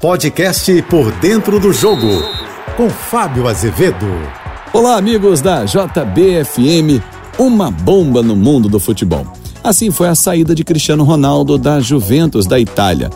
Podcast Por Dentro do Jogo, com Fábio Azevedo. Olá, amigos da JBFM, uma bomba no mundo do futebol. Assim foi a saída de Cristiano Ronaldo da Juventus da Itália.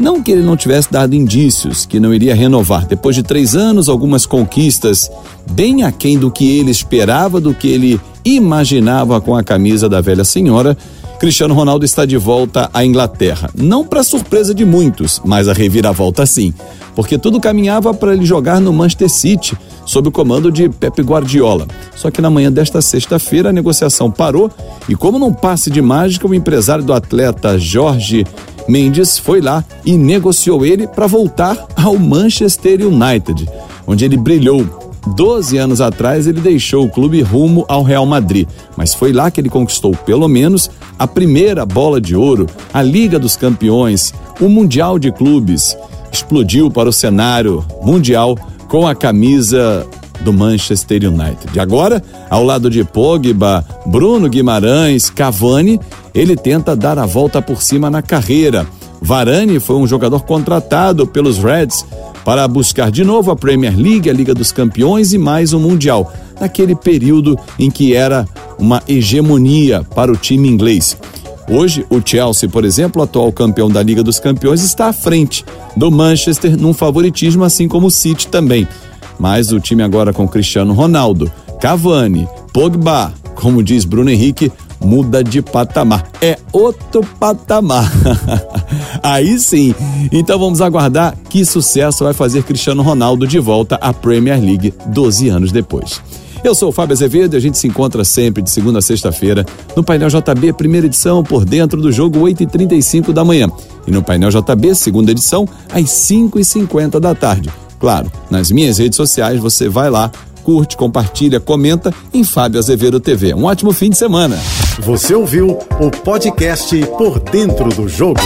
Não que ele não tivesse dado indícios que não iria renovar. Depois de três anos, algumas conquistas, bem aquém do que ele esperava, do que ele imaginava com a camisa da velha senhora, Cristiano Ronaldo está de volta à Inglaterra. Não para surpresa de muitos, mas a reviravolta sim, porque tudo caminhava para ele jogar no Manchester City, sob o comando de Pep Guardiola. Só que na manhã desta sexta-feira a negociação parou e, como não passe de mágica, o empresário do atleta Jorge Mendes foi lá e negociou ele para voltar ao Manchester United, onde ele brilhou 12 anos atrás, ele deixou o clube rumo ao Real Madrid, mas foi lá que ele conquistou pelo menos a primeira bola de ouro, a Liga dos Campeões, o Mundial de Clubes. Explodiu para o cenário mundial com a camisa do Manchester United. Agora, ao lado de Pogba, Bruno Guimarães, Cavani, ele tenta dar a volta por cima na carreira. Varane foi um jogador contratado pelos Reds para buscar de novo a Premier League, a Liga dos Campeões e mais um Mundial, naquele período em que era uma hegemonia para o time inglês. Hoje, o Chelsea, por exemplo, atual campeão da Liga dos Campeões, está à frente do Manchester num favoritismo, assim como o City também. Mas o time agora com Cristiano Ronaldo, Cavani, Pogba, como diz Bruno Henrique, muda de patamar. É outro patamar. Aí sim. Então vamos aguardar que sucesso vai fazer Cristiano Ronaldo de volta à Premier League 12 anos depois. Eu sou o Fábio Azevedo e a gente se encontra sempre de segunda a sexta-feira no Painel JB, primeira edição, por dentro do jogo, 8h35 da manhã. E no Painel JB, segunda edição, às 5h50 da tarde. Claro, nas minhas redes sociais você vai lá, curte, compartilha, comenta em Fábio Azevedo TV. Um ótimo fim de semana. Você ouviu o podcast Por Dentro do Jogo.